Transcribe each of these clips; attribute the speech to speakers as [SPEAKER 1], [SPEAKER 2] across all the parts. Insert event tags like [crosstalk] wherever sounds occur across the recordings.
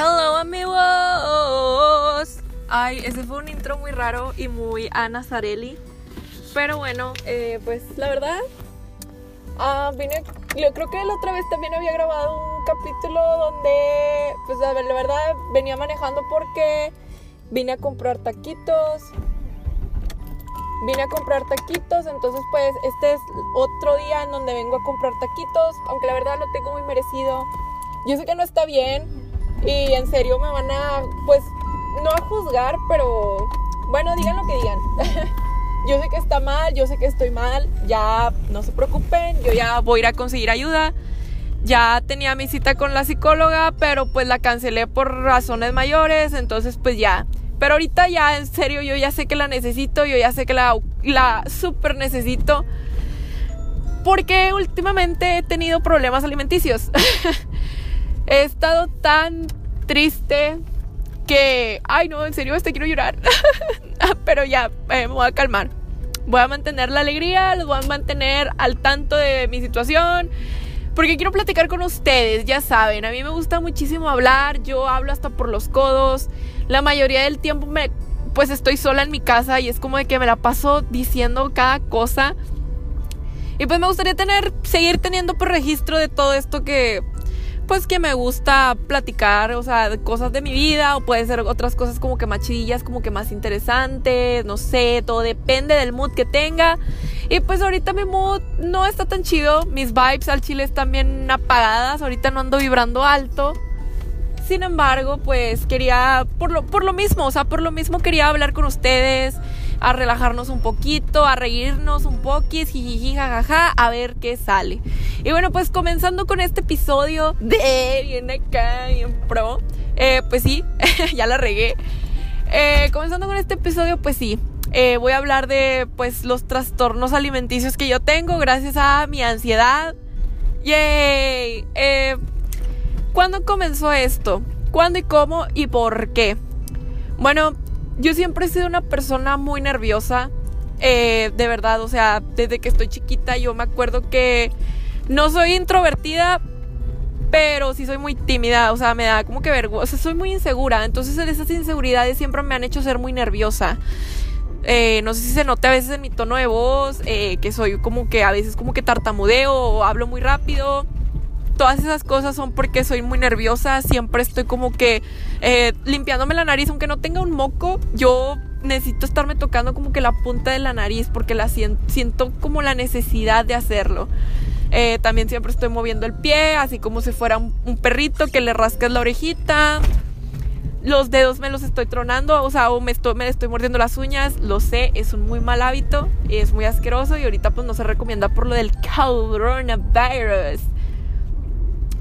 [SPEAKER 1] Hello amigos. Ay, ese fue un intro muy raro y muy Ana Zarelli. Pero bueno, eh, pues la verdad, ah, vine, yo creo que la otra vez también había grabado un capítulo donde, pues la, verdad, venía manejando porque vine a comprar taquitos. Vine a comprar taquitos, entonces pues este es otro día en donde vengo a comprar taquitos, aunque la verdad lo tengo muy merecido. Yo sé que no está bien, y en serio me van a, pues, no a juzgar, pero bueno, digan lo que digan. [laughs] yo sé que está mal, yo sé que estoy mal, ya no se preocupen, yo ya voy a ir a conseguir ayuda. Ya tenía mi cita con la psicóloga, pero pues la cancelé por razones mayores, entonces pues ya. Pero ahorita ya, en serio, yo ya sé que la necesito, yo ya sé que la, la super necesito. Porque últimamente he tenido problemas alimenticios. [laughs] He estado tan triste que, ay no, en serio, este quiero llorar. [laughs] Pero ya, eh, me voy a calmar. Voy a mantener la alegría, los voy a mantener al tanto de mi situación. Porque quiero platicar con ustedes, ya saben, a mí me gusta muchísimo hablar, yo hablo hasta por los codos. La mayoría del tiempo me pues estoy sola en mi casa y es como de que me la paso diciendo cada cosa. Y pues me gustaría tener seguir teniendo por registro de todo esto que pues que me gusta platicar, o sea, cosas de mi vida, o puede ser otras cosas como que más chidillas, como que más interesantes, no sé, todo depende del mood que tenga. Y pues ahorita mi mood no está tan chido, mis vibes al chile están bien apagadas, ahorita no ando vibrando alto. Sin embargo, pues quería, por lo, por lo mismo, o sea, por lo mismo quería hablar con ustedes, a relajarnos un poquito, a reírnos un poquis, jijiji, jajaja, a ver qué sale. Y bueno, pues comenzando con este episodio de Bien acá, bien pro, eh, pues sí, [laughs] ya la regué. Eh, comenzando con este episodio, pues sí, eh, voy a hablar de pues los trastornos alimenticios que yo tengo gracias a mi ansiedad. ¡Yay! ¿Cuándo comenzó esto? ¿Cuándo y cómo y por qué? Bueno, yo siempre he sido una persona muy nerviosa, eh, de verdad, o sea, desde que estoy chiquita yo me acuerdo que no soy introvertida, pero sí soy muy tímida, o sea, me da como que vergüenza, soy muy insegura, entonces esas inseguridades siempre me han hecho ser muy nerviosa. Eh, no sé si se nota a veces en mi tono de voz, eh, que soy como que a veces como que tartamudeo o hablo muy rápido todas esas cosas son porque soy muy nerviosa, siempre estoy como que eh, limpiándome la nariz, aunque no tenga un moco, yo necesito estarme tocando como que la punta de la nariz porque la siento, como la necesidad de hacerlo. Eh, también siempre estoy moviendo el pie, así como si fuera un, perrito que le rascas la orejita. Los dedos me los estoy tronando, o sea, o me estoy, mordiendo las uñas, lo sé, es un muy mal hábito, es muy asqueroso y ahorita pues no se recomienda por lo del coronavirus.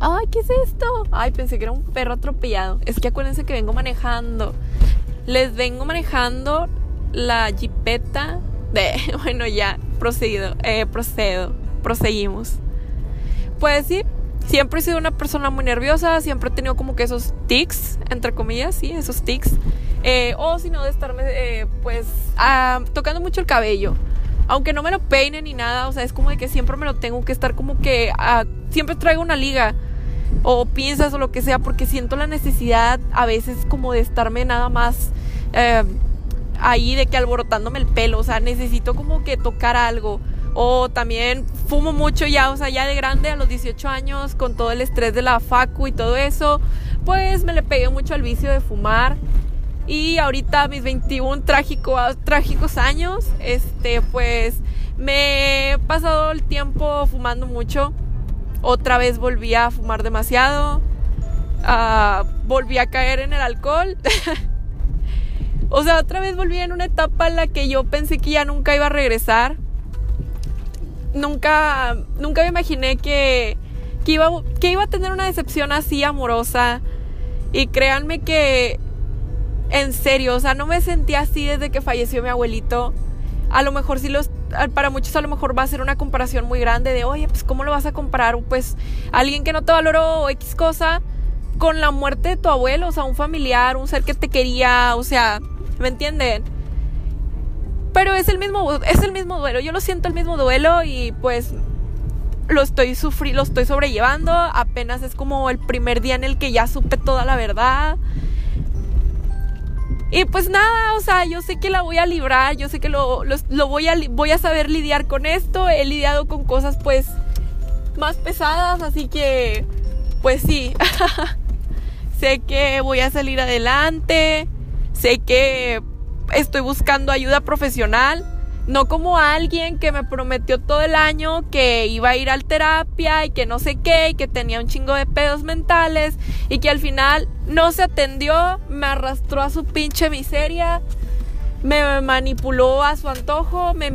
[SPEAKER 1] Ay, ¿qué es esto? Ay, pensé que era un perro atropellado. Es que acuérdense que vengo manejando. Les vengo manejando la jipeta de... [laughs] Bueno, ya, procedido, eh, procedo, proseguimos. Pues sí, siempre he sido una persona muy nerviosa, siempre he tenido como que esos tics, entre comillas, sí, esos tics. Eh, o si no, de estarme, eh, pues, ah, tocando mucho el cabello. Aunque no me lo peine ni nada, o sea, es como de que siempre me lo tengo que estar como que... Ah, siempre traigo una liga o piensas o lo que sea, porque siento la necesidad a veces como de estarme nada más eh, ahí de que alborotándome el pelo, o sea, necesito como que tocar algo. O también fumo mucho ya, o sea, ya de grande, a los 18 años, con todo el estrés de la facu y todo eso, pues me le pegué mucho al vicio de fumar. Y ahorita mis 21 trágicos, trágicos años, este, pues me he pasado el tiempo fumando mucho. Otra vez volví a fumar demasiado. Uh, volví a caer en el alcohol. [laughs] o sea, otra vez volví en una etapa en la que yo pensé que ya nunca iba a regresar. Nunca, nunca me imaginé que, que, iba, que iba a tener una decepción así amorosa. Y créanme que, en serio, o sea, no me sentí así desde que falleció mi abuelito. A lo mejor sí los para muchos a lo mejor va a ser una comparación muy grande de, oye, pues ¿cómo lo vas a comparar? Pues alguien que no te valoró X cosa con la muerte de tu abuelo, o sea, un familiar, un ser que te quería, o sea, ¿me entienden? Pero es el mismo, es el mismo duelo, yo lo siento el mismo duelo y pues lo estoy sufriendo, lo estoy sobrellevando, apenas es como el primer día en el que ya supe toda la verdad. Y pues nada, o sea, yo sé que la voy a librar, yo sé que lo, voy, a, voy a saber lidiar con esto. He lidiado con cosas pues más pesadas, así que pues sí. [laughs] sé que voy a salir adelante, sé que estoy buscando ayuda profesional. No como alguien que me prometió todo el año que iba a ir al terapia y que no sé qué, y que tenía un chingo de pedos mentales y que al final no se atendió, me arrastró a su pinche miseria, me manipuló a su antojo, me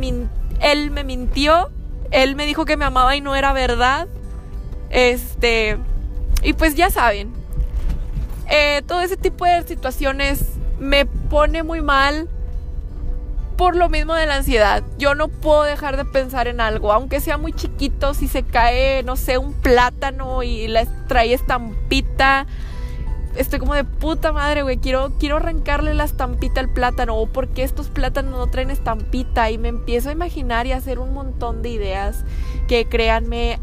[SPEAKER 1] él me mintió, él me dijo que me amaba y no era verdad. Este, y pues ya saben, eh, todo ese tipo de situaciones me pone muy mal por lo mismo de la ansiedad. Yo no puedo dejar de pensar en algo, aunque sea muy chiquito, si se cae, no sé, un plátano y la trae estampita. Estoy como de puta madre, güey. Quiero, quiero arrancarle la estampita al plátano. O porque estos plátanos no traen estampita. Y me empiezo a imaginar y a hacer un montón de ideas. Que créanme,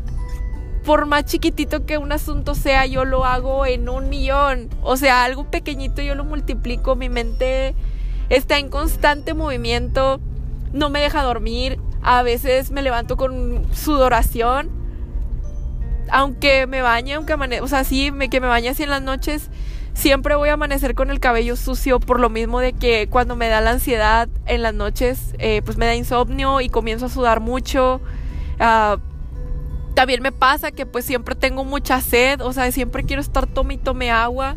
[SPEAKER 1] por más chiquitito que un asunto sea, yo lo hago en un millón. O sea, algo pequeñito yo lo multiplico. Mi mente está en constante movimiento, no me deja dormir, a veces me levanto con sudoración, aunque me bañe, aunque amanezca, o sea, sí, me, que me bañe así en las noches, siempre voy a amanecer con el cabello sucio por lo mismo de que cuando me da la ansiedad en las noches, eh, pues me da insomnio y comienzo a sudar mucho. Ah, también me pasa que pues siempre tengo mucha sed, o sea, siempre quiero estar tome y tome agua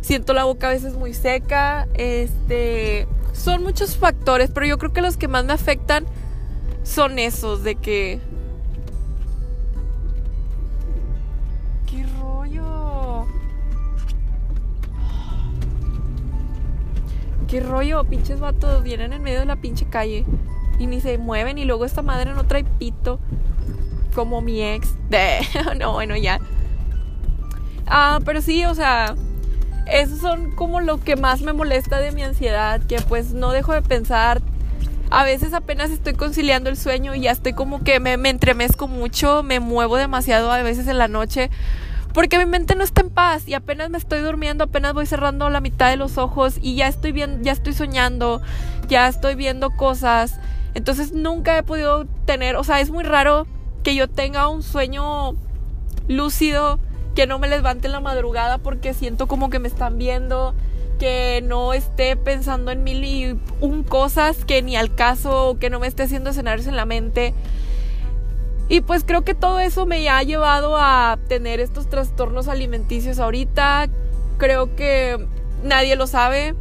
[SPEAKER 1] siento la boca a veces muy seca, este, son muchos factores, pero yo creo que los que más me afectan son esos de que qué rollo. Qué rollo, pinches vatos vienen en medio de la pinche calle y ni se mueven y luego esta madre no trae pito como mi ex. [laughs] No, bueno, ya. Ah, pero sí, o sea, esos son como lo que más me molesta de mi ansiedad, que pues no dejo de pensar. A veces apenas estoy conciliando el sueño y ya estoy como que me, entremezco mucho, me muevo demasiado a veces en la noche, porque mi mente no está en paz y apenas me estoy durmiendo, apenas voy cerrando la mitad de los ojos y ya estoy viendo, ya estoy soñando, ya estoy viendo cosas. Entonces nunca he podido tener, o sea, es muy raro que yo tenga un sueño lúcido que no me levante en la madrugada porque siento como que me están viendo, que no esté pensando en mil y un cosas que ni al caso, que no me esté haciendo escenarios en la mente. Y pues creo que todo eso me ha llevado a tener estos trastornos alimenticios ahorita. Creo que nadie lo sabe.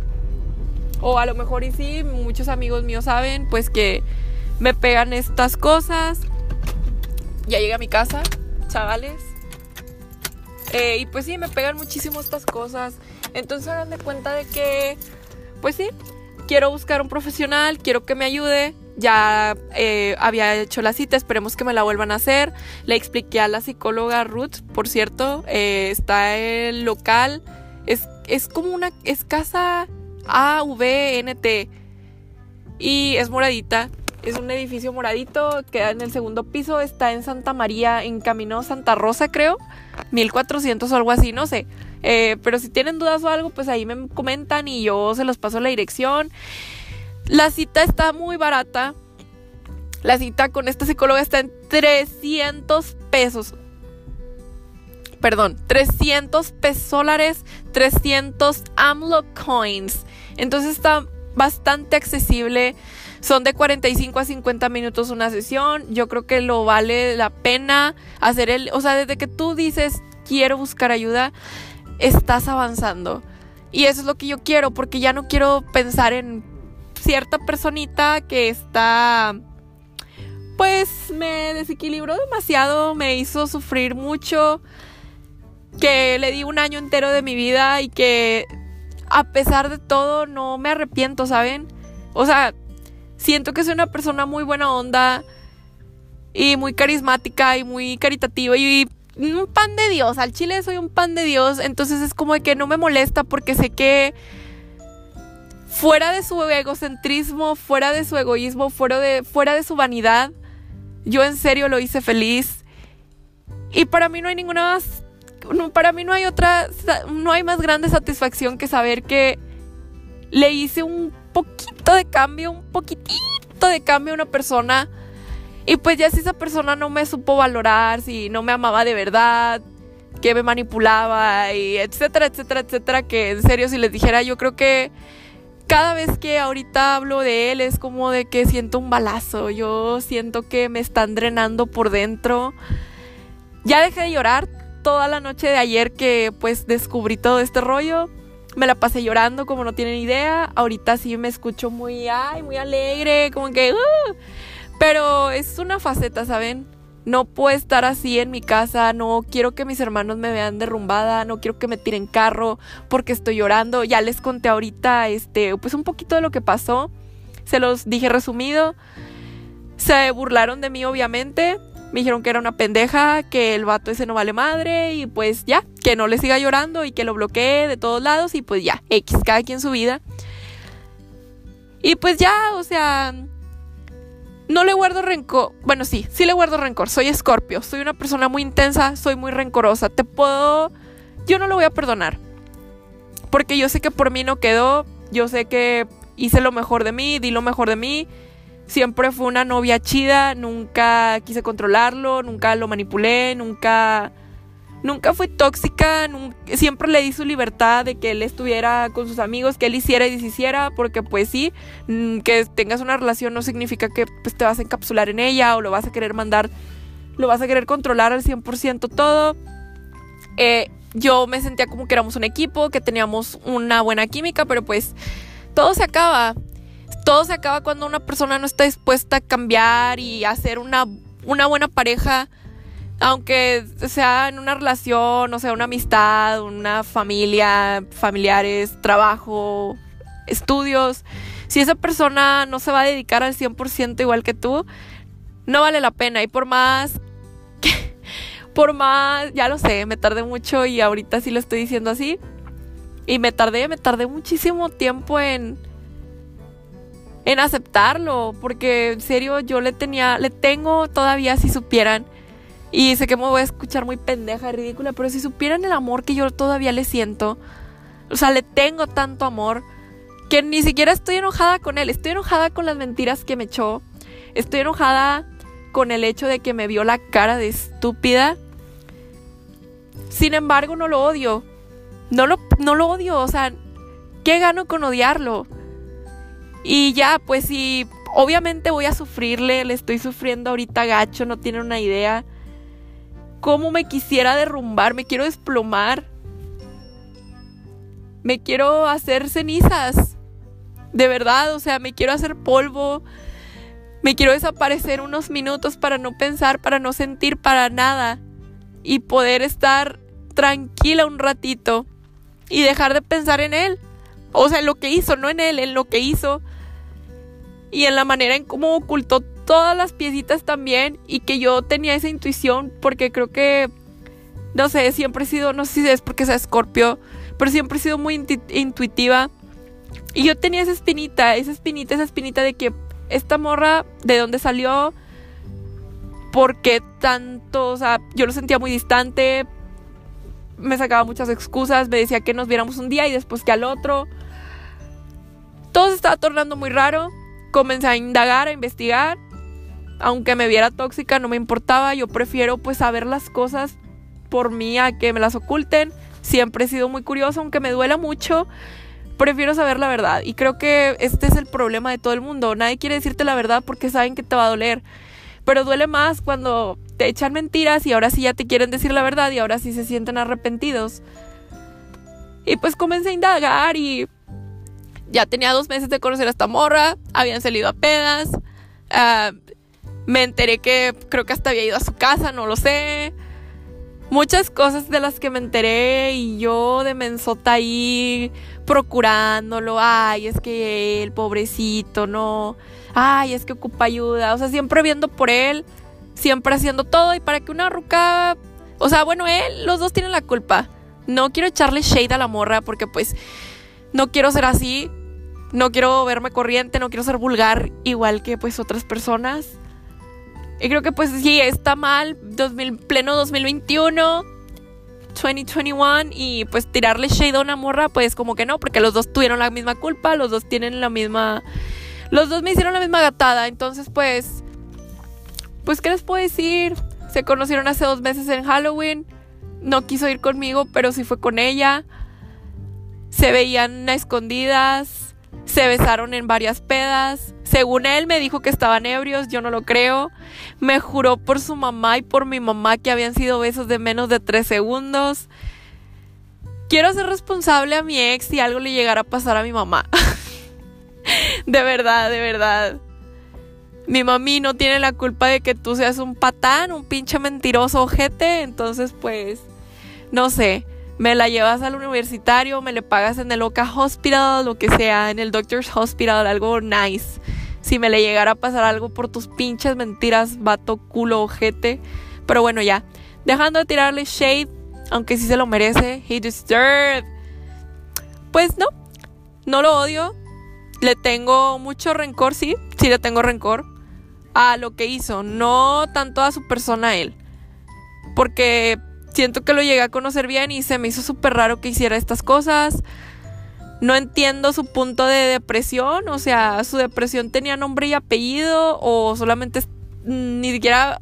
[SPEAKER 1] O a lo mejor y sí, muchos amigos míos saben, pues que me pegan estas cosas. Ya llegué a mi casa, chavales. Eh, y pues sí, me pegan muchísimo estas cosas. Entonces hagan de cuenta de que, pues sí, quiero buscar un profesional, quiero que me ayude. Ya eh, había hecho la cita, esperemos que me la vuelvan a hacer. Le expliqué a la psicóloga Ruth, por cierto, eh, está el local, es, es como una, es casa AVNT y es moradita. Es un edificio moradito, queda en el segundo piso, está en Santa María, en Camino Santa Rosa, creo. 1400 o algo así, no sé. Eh, pero si tienen dudas o algo, pues ahí me comentan y yo se los paso la dirección. La cita está muy barata. La cita con esta psicóloga está en 300 pesos. Perdón, 300 pesolares, 300 AMLO coins. Entonces está bastante accesible. Son de 45 a 50 minutos una sesión. Yo creo que lo vale la pena hacer el... O sea, desde que tú dices quiero buscar ayuda, estás avanzando. Y eso es lo que yo quiero, porque ya no quiero pensar en cierta personita que está... Pues me desequilibró demasiado, me hizo sufrir mucho, que le di un año entero de mi vida y que a pesar de todo no me arrepiento, ¿saben? O sea, siento que soy una persona muy buena onda y muy carismática y muy caritativa y un pan de Dios. Al chile soy un pan de Dios, entonces es como de que no me molesta porque sé que fuera de su egocentrismo, fuera de su egoísmo, fuera de, fuera de su vanidad, yo en serio lo hice feliz Y para mí no hay ninguna más, para mí no hay otra, no hay más grande satisfacción que saber que le hice un poquito de cambio, un poquitito de cambio a una persona. Y pues ya si esa persona no me supo valorar, si no me amaba de verdad, que me manipulaba y etcétera, etcétera, etcétera, que en serio si les dijera yo creo que cada vez que ahorita hablo de él es como de que siento un balazo, yo siento que me están drenando por dentro. Ya dejé de llorar toda la noche de ayer que pues descubrí todo este rollo. Me la pasé llorando como no tienen idea. Ahorita sí me escucho muy, ay, muy alegre, como que... Uh, pero es una faceta, ¿saben? no puedo estar así en mi casa, no quiero que mis hermanos me vean derrumbada, no quiero que me tiren carro porque estoy llorando. Ya les conté ahorita este pues un poquito de lo que pasó. Se los dije resumido. Se burlaron de mí obviamente. Me dijeron que era una pendeja, que el vato ese no vale madre y pues ya, que no le siga llorando y que lo bloquee de todos lados y pues ya, X, cada quien su vida. Y pues ya, o sea, no le guardo rencor. Bueno, sí, sí le guardo rencor. Soy escorpio. Soy una persona muy intensa. Soy muy rencorosa. Te puedo. Yo no lo voy a perdonar. Porque yo sé que por mí no quedó. Yo sé que hice lo mejor de mí. Di lo mejor de mí. Siempre fue una novia chida. Nunca quise controlarlo. Nunca lo manipulé. Nunca nunca fui tóxica, siempre le di su libertad de que él estuviera con sus amigos, que él hiciera y deshiciera, porque pues sí, mm, que tengas una relación no significa que pues, te vas a encapsular en ella o lo vas a querer mandar, lo vas a querer controlar al 100% todo. Eh, yo me sentía como que éramos un equipo, que teníamos una buena química, pero pues todo se acaba. Todo se acaba cuando una persona no está dispuesta a cambiar y a ser una, una buena pareja aunque sea en una relación, o sea, una amistad, una familia, familiares, trabajo, estudios, si esa persona no se va a dedicar al 100% igual que tú, no vale la pena. Y por más, por más, ya lo sé, me tardé mucho y ahorita sí lo estoy diciendo así. Y me tardé, me tardé muchísimo tiempo en, en aceptarlo, porque en serio yo le tenía, le tengo todavía, si supieran, y sé que me voy a escuchar muy pendeja y ridícula, pero si supieran el amor que yo todavía le siento, o sea, le tengo tanto amor que ni siquiera estoy enojada con él, estoy enojada con las mentiras que me echó, estoy enojada con el hecho de que me vio la cara de estúpida. Sin embargo, no lo odio. No lo, no lo odio, o sea, ¿qué gano con odiarlo? Y ya, pues sí, obviamente voy a sufrirle, le estoy sufriendo ahorita gacho, no tiene una idea cómo me quisiera derrumbar, me quiero desplomar. Me quiero hacer cenizas. De verdad, o sea, me quiero hacer polvo. Me quiero desaparecer unos minutos para no pensar, para no sentir para nada. Y poder estar tranquila un ratito. Y dejar de pensar en él. O sea, en lo que hizo, no en él, en lo que hizo. Y en la manera en cómo ocultó todas las piecitas también y que yo tenía esa intuición porque creo que, no sé, siempre he sido, no sé si es porque sea escorpio, pero siempre he sido muy intuitiva. Y yo tenía esa espinita, esa espinita, esa espinita de que esta morra, ¿de dónde salió? ¿Por qué tanto? O sea, yo lo sentía muy distante, me sacaba muchas excusas, me decía que nos viéramos un día y después que al otro. Todo se estaba tornando muy raro. Comencé a indagar, a investigar aunque me viera tóxica, no me importaba. Yo prefiero pues saber las cosas por mí a que me las oculten. Siempre he sido muy curiosa, aunque me duela mucho. Prefiero saber la verdad. Y creo que este es el problema de todo el mundo. Nadie quiere decirte la verdad porque saben que te va a doler. Pero duele más cuando te echan mentiras y ahora sí ya te quieren decir la verdad y ahora sí se sienten arrepentidos. Y pues comencé a indagar y ya tenía dos meses de conocer a esta morra. Habían salido a pedas. Uh, me enteré que creo que hasta había ido a su casa, no lo sé. Muchas cosas de las que me enteré y yo de mensota ahí procurándolo. Ay, es que el pobrecito, no. Ay, es que ocupa ayuda. O sea, siempre viendo por él, siempre haciendo todo. Y para que una ruca. O sea, bueno, él, los dos tienen la culpa. No quiero echarle shade a la morra porque, pues, no quiero ser así. No quiero verme corriente, no quiero ser vulgar igual que, pues, otras personas. Y creo que pues sí, está mal, 2000, pleno 2021, 2021, y pues tirarle shade a una morra, pues como que no, porque los dos tuvieron la misma culpa, los dos tienen la misma... Los dos me hicieron la misma gatada, entonces pues... Pues, ¿qué les puedo decir? Se conocieron hace dos meses en Halloween. No quiso ir conmigo, pero sí fue con ella. Se veían a escondidas. Se besaron en varias pedas. Según él me dijo que estaban ebrios, yo no lo creo. Me juró por su mamá y por mi mamá que habían sido besos de menos de tres segundos. Quiero ser responsable a mi ex si algo le llegara a pasar a mi mamá. [laughs] de verdad, de verdad. Mi mami no tiene la culpa de que tú seas un patán, un pinche mentiroso ojete. Entonces, pues, no sé. Me la llevas al universitario, me le pagas en el Oca Hospital, lo que sea, en el Doctor's Hospital, algo nice. Si me le llegara a pasar algo por tus pinches mentiras, vato, culo, ojete. Pero bueno, ya. Dejando de tirarle shade, aunque sí se lo merece, he deserved. Pues no, no lo odio. Le tengo mucho rencor, sí, sí le tengo rencor a lo que hizo, no tanto a su persona él. Porque siento que lo llegué a conocer bien y se me hizo súper raro que hiciera estas cosas. No entiendo su punto de depresión, o sea, su depresión tenía nombre y apellido o solamente ni siquiera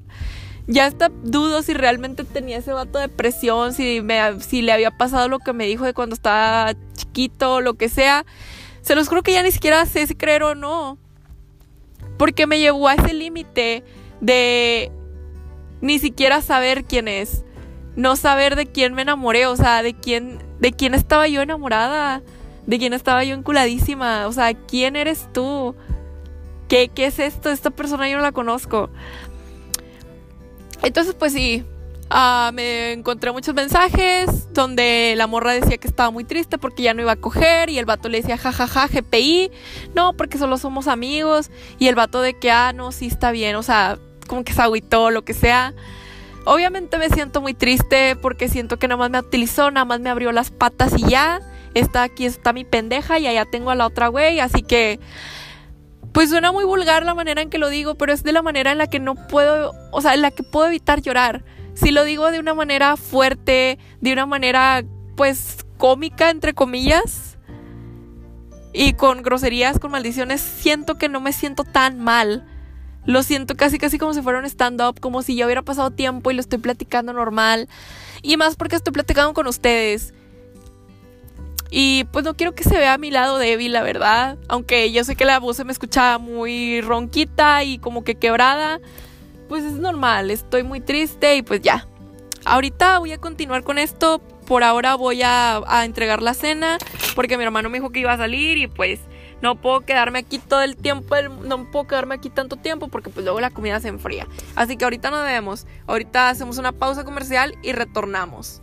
[SPEAKER 1] ya está dudo si realmente tenía ese vato de depresión, si, me, si le había pasado lo que me dijo de cuando estaba chiquito, lo que sea. Se los juro que ya ni siquiera sé si creer o no. Porque me llevó a ese límite de ni siquiera saber quién es no saber de quién me enamoré, o sea, de quién, de quién estaba yo enamorada, de quién estaba yo enculadísima, o sea, ¿quién eres tú? ¿Qué, qué es esto? Esta persona yo no la conozco. Entonces, pues sí, uh, me encontré muchos mensajes donde la morra decía que estaba muy triste porque ya no iba a coger y el vato le decía jajaja GPI, no, porque solo somos amigos y el vato de que, ah, no, sí está bien, o sea, como que se agüitó, lo que sea. Obviamente me siento muy triste porque siento que nada más me utilizó, nada más me abrió las patas y ya. Está aquí, está mi pendeja y allá tengo a la otra güey. Así que, pues suena muy vulgar la manera en que lo digo, pero es de la manera en la que no puedo, o sea, en la que puedo evitar llorar. Si lo digo de una manera fuerte, de una manera, pues, cómica, entre comillas, y con groserías, con maldiciones, siento que no me siento tan mal lo siento casi casi como si fuera un stand-up, como si ya hubiera pasado tiempo y lo estoy platicando normal. Y más porque estoy platicando con ustedes. Y pues no quiero que se vea a mi lado débil, la verdad. Aunque yo sé que la voz se me escucha muy ronquita y como que quebrada. Pues es normal, estoy muy triste y pues ya. Ahorita voy a continuar con esto. Por ahora voy a, a entregar la cena. Porque mi hermano me dijo que iba a salir y pues no puedo quedarme aquí todo el tiempo, no puedo quedarme aquí tanto tiempo porque pues luego la comida se enfría. Así que ahorita nos vemos, ahorita hacemos una pausa comercial y retornamos.